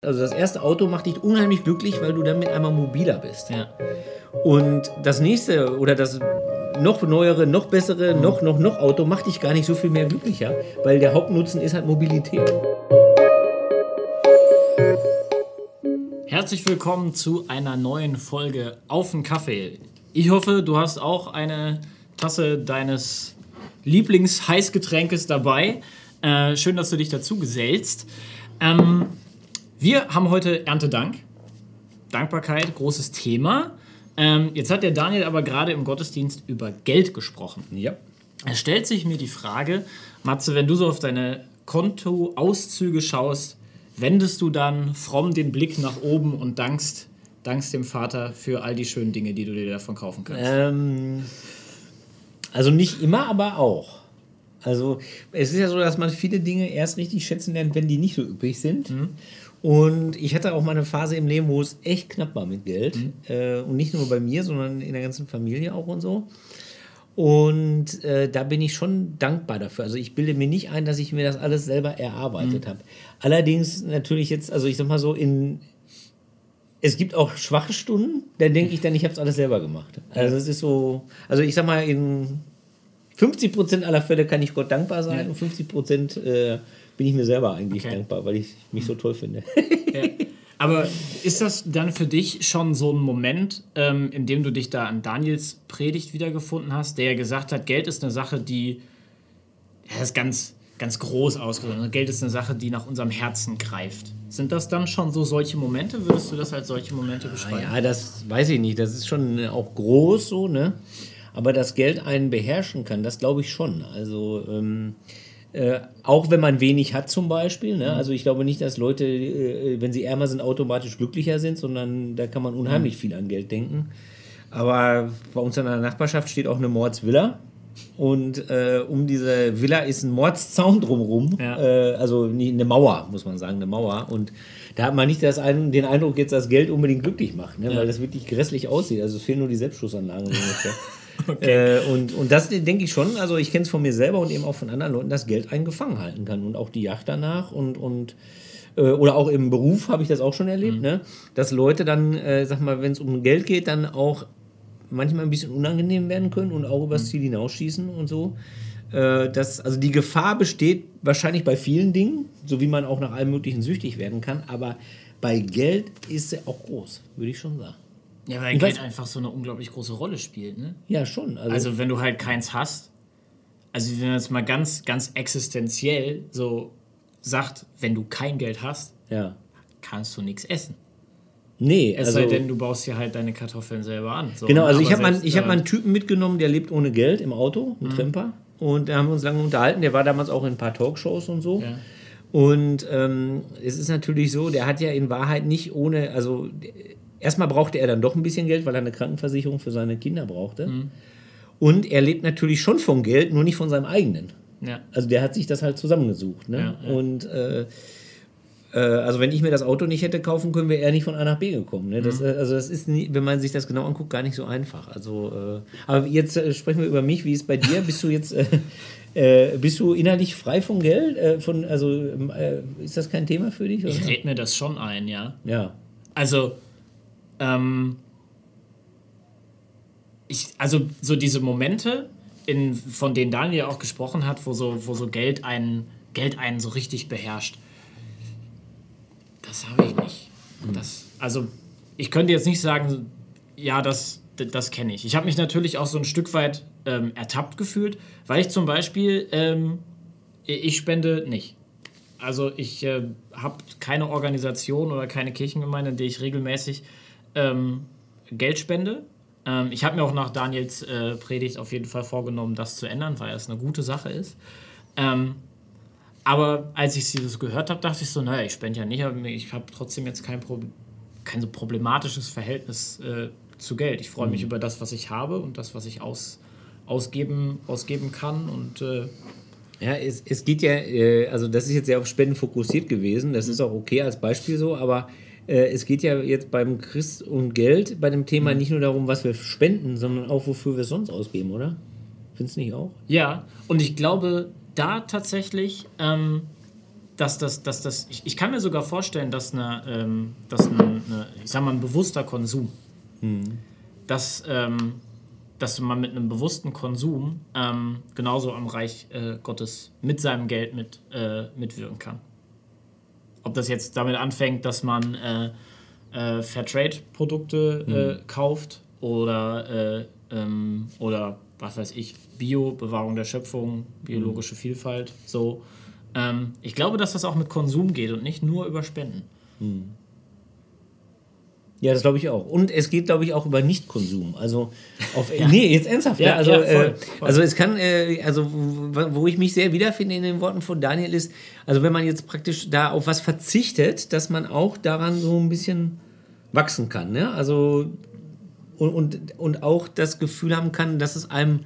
Also das erste Auto macht dich unheimlich glücklich, weil du damit einmal mobiler bist. Ja. Und das nächste oder das noch neuere, noch bessere, noch, noch, noch Auto macht dich gar nicht so viel mehr glücklicher, weil der Hauptnutzen ist halt Mobilität. Herzlich willkommen zu einer neuen Folge Auf den Kaffee. Ich hoffe, du hast auch eine Tasse deines Lieblings-Heißgetränkes dabei. Äh, schön, dass du dich dazu gesellst. Ähm, wir haben heute Erntedank. Dankbarkeit, großes Thema. Ähm, jetzt hat der Daniel aber gerade im Gottesdienst über Geld gesprochen. Ja. Es stellt sich mir die Frage, Matze, wenn du so auf deine Kontoauszüge schaust, wendest du dann fromm den Blick nach oben und dankst, dankst dem Vater für all die schönen Dinge, die du dir davon kaufen kannst? Ähm, also nicht immer, aber auch. Also es ist ja so, dass man viele Dinge erst richtig schätzen lernt, wenn die nicht so üppig sind. Und ich hatte auch mal eine Phase im Leben, wo es echt knapp war mit Geld. Äh, und nicht nur bei mir, sondern in der ganzen Familie auch und so. Und äh, da bin ich schon dankbar dafür. Also ich bilde mir nicht ein, dass ich mir das alles selber erarbeitet habe. Allerdings natürlich jetzt, also ich sag mal so, in es gibt auch schwache Stunden, da denke ich dann, ich habe es alles selber gemacht. Also es ist so, also ich sag mal, in 50 Prozent aller Fälle kann ich Gott dankbar sein Ja. und 50 Prozent äh, bin ich mir selber eigentlich Okay. dankbar, weil ich mich so toll finde. Ja. Aber ist das dann für dich schon so ein Moment, ähm, in dem du dich da an Daniels Predigt wiedergefunden hast, der ja gesagt hat, Geld ist eine Sache, die, das ist ganz, ganz groß ausgedrückt, ne? Geld ist eine Sache, die nach unserem Herzen greift. Sind das dann schon so solche Momente? Würdest du das als solche Momente beschreiben? Ja, das weiß ich nicht. Das ist schon äh, auch groß so, ne? Aber dass Geld einen beherrschen kann, das glaube ich schon. Also ähm, äh, auch wenn man wenig hat zum Beispiel. Ne? Also ich glaube nicht, dass Leute, äh, wenn sie ärmer sind, automatisch glücklicher sind, sondern da kann man unheimlich viel an Geld denken. Aber bei uns in der Nachbarschaft steht auch eine Mordsvilla. Und äh, um diese Villa ist ein Mordszaun drumherum. Ja. Äh, also eine Mauer, muss man sagen, eine Mauer. Und da hat man nicht das den Eindruck, jetzt dass Geld unbedingt glücklich macht, ne? Ja. weil das wirklich grässlich aussieht. Also es fehlen nur die Selbstschussanlagen. so ungefähr. äh, und, und das denke ich schon, also ich kenne es von mir selber und eben auch von anderen Leuten, dass Geld einen gefangen halten kann und auch die Yacht danach und, und äh, oder auch im Beruf habe ich das auch schon erlebt, ne? dass Leute dann, äh, sag mal, wenn es um Geld geht, dann auch manchmal ein bisschen unangenehm werden können und auch übers Ziel hinausschießen und so. Äh, das, also die Gefahr besteht wahrscheinlich bei vielen Dingen, so wie man auch nach allem Möglichen süchtig werden kann, aber bei Geld ist sie auch groß, würde ich schon sagen. Ja, weil Ich Geld weiß- einfach so eine unglaublich große Rolle spielt. Ne? Ja, schon. Also, Also wenn du halt keins hast, also wenn man jetzt mal ganz, ganz existenziell so sagt, wenn du kein Geld hast, ja. kannst du nichts essen. Nee, Es also, sei denn, du baust dir halt deine Kartoffeln selber an. So, genau, ne? also ich habe mal, hab äh, mal einen Typen mitgenommen, der lebt ohne Geld im Auto, Mhm. ein Tramper. Und da haben wir uns lange unterhalten. Der war damals auch in ein paar Talkshows und so. Ja. Und ähm, es ist natürlich so, der hat ja in Wahrheit nicht ohne, also erstmal brauchte er dann doch ein bisschen Geld, weil er eine Krankenversicherung für seine Kinder brauchte. Mhm. Und er lebt natürlich schon vom Geld, nur nicht von seinem eigenen. Ja. Also der hat sich das halt zusammengesucht. Ne? Ja, ja. Und äh, äh, also wenn ich mir das Auto nicht hätte kaufen können, wäre er nicht von A nach B gekommen. Ne? Mhm. Das, äh, also das ist, nie, wenn man sich das genau anguckt, gar nicht so einfach. Also, äh, aber jetzt äh, sprechen wir über mich. Wie ist es bei dir? Bist du jetzt, bist du innerlich frei von Geld? Von, also ähm, äh, ist das kein Thema für dich? Oder? Ich red mir das schon ein, ja. Ja. Also, ähm, ich, also so diese Momente, in, von denen Daniel auch gesprochen hat, wo so, wo so Geld einen, Geld einen so richtig beherrscht, das habe ich nicht. Das, also, ich könnte jetzt nicht sagen, ja, das, das kenne ich. Ich habe mich natürlich auch so ein Stück weit ähm, ertappt gefühlt, weil ich zum Beispiel, ähm, ich spende nicht. Also ich äh, habe keine Organisation oder keine Kirchengemeinde, in der ich regelmäßig ähm, Geld spende. Ähm, ich habe mir auch nach Daniels äh, Predigt auf jeden Fall vorgenommen, das zu ändern, weil es eine gute Sache ist. Ähm, aber als ich sie so gehört habe, dachte ich so, naja, ich spende ja nicht, aber ich habe trotzdem jetzt kein, Pro kein so problematisches Verhältnis äh, zu Geld. Ich freue mich über das, was ich habe und das, was ich aus, ausgeben, ausgeben kann. Und äh, Ja, es, es geht ja, äh, also das ist jetzt sehr auf Spenden fokussiert gewesen, das ist auch okay als Beispiel so, aber es geht ja jetzt beim Christ und Geld bei dem Thema nicht nur darum, was wir spenden, sondern auch, wofür wir es sonst ausgeben, oder? Findest du nicht auch? Ja, und ich glaube, da tatsächlich ähm, dass das, dass das ich, ich kann mir sogar vorstellen, dass, eine, ähm, dass eine, eine, ich sag mal, ein bewusster Konsum, dass, ähm, dass man mit einem bewussten Konsum ähm, genauso am Reich äh, Gottes mit seinem Geld mit, äh, mitwirken kann. Ob das jetzt damit anfängt, dass man äh, äh, Fairtrade-Produkte äh, kauft oder, äh, ähm, oder was weiß ich, Bio, Bewahrung der Schöpfung, biologische Vielfalt, so. Ähm, ich glaube, dass das auch mit Konsum geht und nicht nur über Spenden. Ja, das glaube ich auch. Und es geht, glaube ich, auch über Nichtkonsum. Also, auf, nee, jetzt ernsthaft. Ja, Ja, also, ja, voll, äh, voll. also es kann, äh, also wo, ich mich sehr wiederfinde in den Worten von Daniel ist, also wenn man jetzt praktisch da auf was verzichtet, dass man auch daran so ein bisschen wachsen kann. Ne? Also und, und, und auch das Gefühl haben kann, dass es einem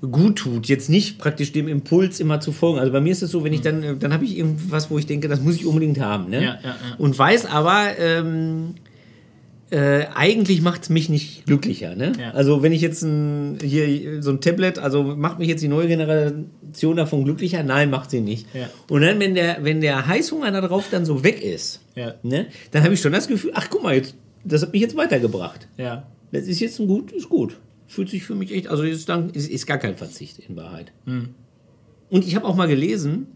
gut tut, jetzt nicht praktisch dem Impuls immer zu folgen. Also bei mir ist es so, wenn ich dann, äh, dann habe ich irgendwas, wo ich denke, das muss ich unbedingt haben. Ne? Ja, ja, ja. Und weiß aber, ähm, äh, eigentlich macht es mich nicht glücklicher. Ne? Ja. Also wenn ich jetzt ein, hier so ein Tablet, also macht mich jetzt die neue Generation davon glücklicher? Nein, macht sie nicht. Ja. Und dann, wenn der, wenn der Heißhunger da drauf dann so weg ist, Ja. ne, dann habe ich schon das Gefühl, ach guck mal, jetzt, das hat mich jetzt weitergebracht. Ja. Das ist jetzt ein gut, ist gut. Fühlt sich für mich echt, also ist, dann, ist, ist gar kein Verzicht in Wahrheit. Und ich habe auch mal gelesen,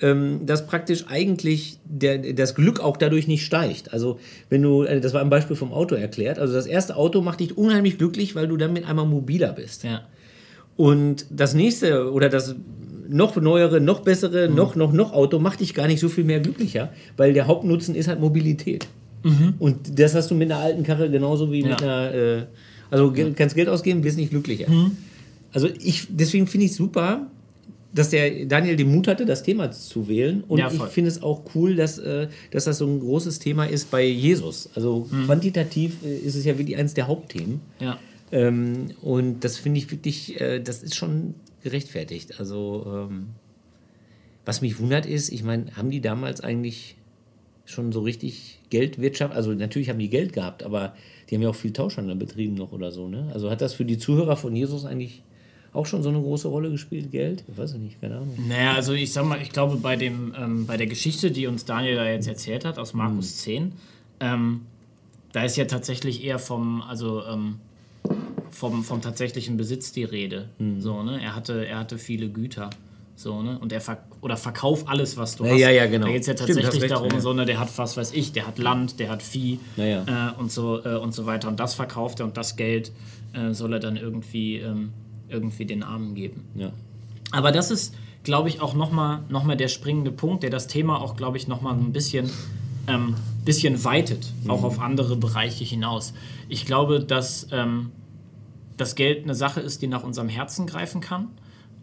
ähm, dass praktisch eigentlich der, das Glück auch dadurch nicht steigt. Also wenn du, äh, das war ein Beispiel vom Auto erklärt, also das erste Auto macht dich unheimlich glücklich, weil du damit einmal mobiler bist. Ja. Und das nächste oder das noch neuere, noch bessere, noch, noch, noch Auto macht dich gar nicht so viel mehr glücklicher, weil der Hauptnutzen ist halt Mobilität. Und das hast du mit einer alten Karre genauso wie mit Ja. einer, äh, also kannst Geld ausgeben, wirst nicht glücklicher. Also ich, deswegen finde ich super, dass der Daniel den Mut hatte, das Thema zu wählen. Und Ja, ich finde es auch cool, dass, äh, dass das so ein großes Thema ist bei Jesus. Also quantitativ äh, ist es ja wirklich eines der Hauptthemen. Ja. Ähm, und das finde ich wirklich, äh, das ist schon gerechtfertigt. Also, ähm, was mich wundert ist, ich meine, haben die damals eigentlich schon so richtig Geldwirtschaft, also natürlich haben die Geld gehabt, aber die haben ja auch viel Tauschhandel betrieben noch oder so, ne? Also hat das für die Zuhörer von Jesus eigentlich auch schon so eine große Rolle gespielt, Geld? Ich weiß es nicht, keine Ahnung. Naja, also ich sag mal, ich glaube, bei, dem, ähm, bei der Geschichte, die uns Daniel da jetzt erzählt hat, aus Markus 10, ähm, da ist ja tatsächlich eher vom, also ähm, vom, vom tatsächlichen Besitz die Rede. So, ne? er, hatte, er hatte viele Güter. So, ne? Und er verk oder verkauf alles, was du Ja, hast. ja, ja, genau. Da geht es ja Stimmt, tatsächlich recht, darum, ja. so, ne, der hat was weiß ich, der hat Land, der hat Vieh ja. Äh, und, so, äh, und so weiter. Und das verkauft er und das Geld äh, soll er dann irgendwie, ähm, irgendwie den Armen geben. Ja. Aber das ist, glaube ich, auch nochmal noch mal der springende Punkt, der das Thema auch, glaube ich, nochmal ein bisschen, ähm, bisschen weitet, auch auf andere Bereiche hinaus. Ich glaube, dass ähm, das Geld eine Sache ist, die nach unserem Herzen greifen kann.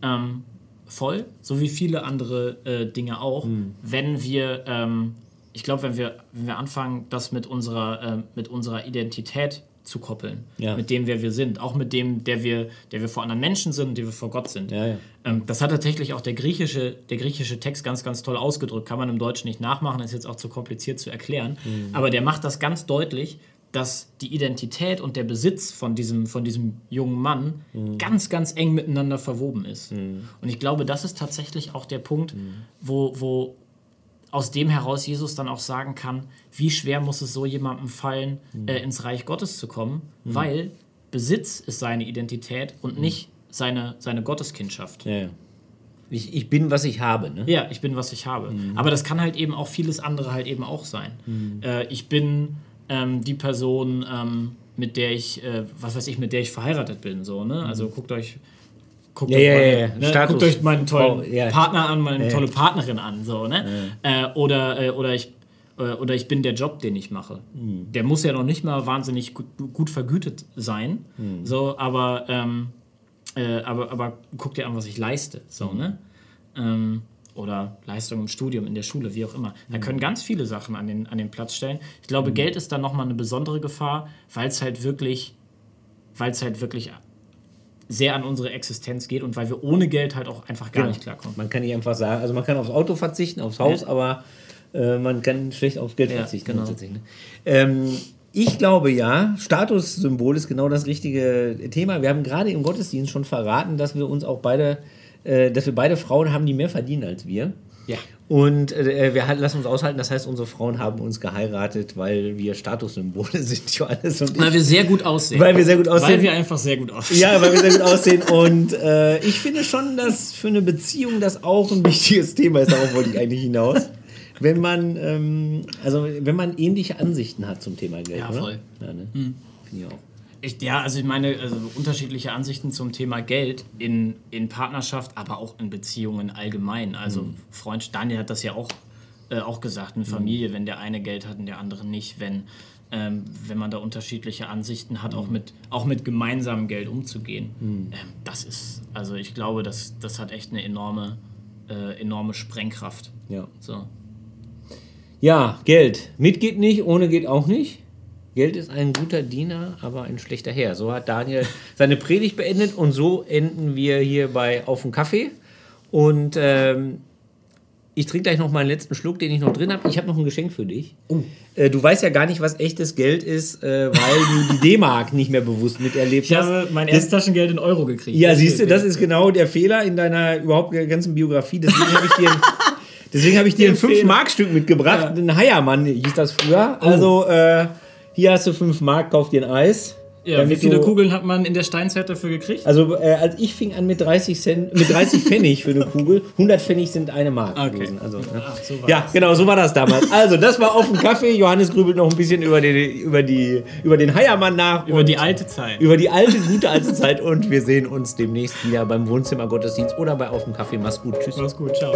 Ähm, voll, so wie viele andere äh, Dinge auch. Wenn wir, ähm, ich glaube, wenn wir, wenn wir anfangen, das mit unserer, ähm, mit unserer Identität zu koppeln, Ja. mit dem, wer wir sind, auch mit dem, der wir, der wir vor anderen Menschen sind und der wir vor Gott sind. Ja, ja. Ähm, das hat tatsächlich auch der griechische, der griechische Text ganz, ganz toll ausgedrückt. Kann man im Deutschen nicht nachmachen, ist jetzt auch zu kompliziert zu erklären. Aber der macht das ganz deutlich, dass die Identität und der Besitz von diesem, von diesem jungen Mann ganz, ganz eng miteinander verwoben ist. Und ich glaube, das ist tatsächlich auch der Punkt, wo, wo aus dem heraus Jesus dann auch sagen kann, wie schwer muss es so jemandem fallen, äh, ins Reich Gottes zu kommen, weil Besitz ist seine Identität und nicht seine, seine Gotteskindschaft. ja, ja. Ich, ich bin, was ich habe, ne? Ja, ich bin, was ich habe. Aber das kann halt eben auch vieles andere halt eben auch sein. Äh, ich bin ähm, die Person, ähm, mit der ich, äh, was weiß ich, mit der ich verheiratet bin. So, ne? Also guckt euch. Guckt, Ja, euch ja, meine, ja, ja. Ne? Guckt euch meinen tollen ja. Partner an, meine tolle Partnerin an. So, ne? Äh, oder, äh, oder, ich, äh, oder ich bin der Job, den ich mache. Der muss ja noch nicht mal wahnsinnig gut, gut vergütet sein. So, aber, ähm, äh, aber, aber guck dir an, was ich leiste. So, ne? ähm, oder Leistung im Studium, in der Schule, wie auch immer. Da können ganz viele Sachen an den, an den Platz stellen. Ich glaube, Geld ist dann nochmal eine besondere Gefahr, weil es halt wirklich, weil es halt wirklich sehr an unsere Existenz geht und weil wir ohne Geld halt auch einfach gar Genau. nicht klarkommen. Man kann nicht einfach sagen, also man kann aufs Auto verzichten, aufs Haus, Ja. aber äh, man kann schlecht auf Geld Ja, verzichten. genau. Ne? Ähm, ich glaube ja, Statussymbol ist genau das richtige Thema. Wir haben gerade im Gottesdienst schon verraten, dass wir uns auch beide, äh, dass wir beide Frauen haben, die mehr verdienen als wir. Ja. Und äh, wir halt- lassen uns aushalten, das heißt, unsere Frauen haben uns geheiratet, weil wir Statussymbole sind, Johannes und ich. Weil wir sehr gut aussehen. Weil wir sehr gut aussehen. Weil wir einfach sehr gut aussehen. Ja, weil wir sehr gut aussehen. Und äh, ich finde schon, dass für eine Beziehung das auch ein wichtiges Thema ist. Darauf wollte ich eigentlich hinaus. Wenn man, ähm, also wenn man ähnliche Ansichten hat zum Thema Geld. Ja, voll. Ja, ne? Finde ich auch. Ich, ja, also ich meine, also unterschiedliche Ansichten zum Thema Geld in, in Partnerschaft, aber auch in Beziehungen allgemein. Also Mhm. Freund Daniel hat das ja auch, äh, auch gesagt, eine Familie, wenn der eine Geld hat und der andere nicht, wenn, ähm, wenn man da unterschiedliche Ansichten hat, Mhm. auch, mit, auch mit gemeinsamem Geld umzugehen. Ähm, das ist, also ich glaube, das, das hat echt eine enorme, äh, enorme Sprengkraft. Ja. So. ja, Geld. Mit geht nicht, ohne geht auch nicht. Geld ist ein guter Diener, aber ein schlechter Herr. So hat Daniel seine Predigt beendet und so enden wir hier bei Auf dem Kaffee. Und ähm, ich trinke gleich noch meinen letzten Schluck, den ich noch drin habe. Ich habe noch ein Geschenk für dich. Äh, du weißt ja gar nicht, was echtes Geld ist, äh, weil du die D-Mark nicht mehr bewusst miterlebt Ich hast. habe mein erstes Taschengeld in Euro gekriegt. Ja, siehst du, das ist genau der Fehler in deiner überhaupt ganzen Biografie. Deswegen habe ich dir ein, deswegen habe ich dir ein Der Fehler. 5-Mark-Stück mitgebracht. Ein Heiermann hieß das früher. Also, äh, hier hast du 5 Mark, kauf dir ein Eis. Ja, wie viele du- Kugeln hat man in der Steinzeit dafür gekriegt? Also, äh, als ich fing an mit 30 Cent, mit 30 Pfennig für eine Kugel, 100 Pfennig sind eine Mark Okay. gewesen. Also, ne? Ach, so ja, das. genau, so war das damals. Also, das war auf dem Kaffee. Johannes grübelt noch ein bisschen über den, über die, über den Heiermann nach. Über die alte Zeit. über die alte, gute alte Zeit und wir sehen uns demnächst wieder beim Wohnzimmer Gottesdienst oder bei Auf dem Kaffee. Mach's gut. Tschüss. Mach's gut, ciao.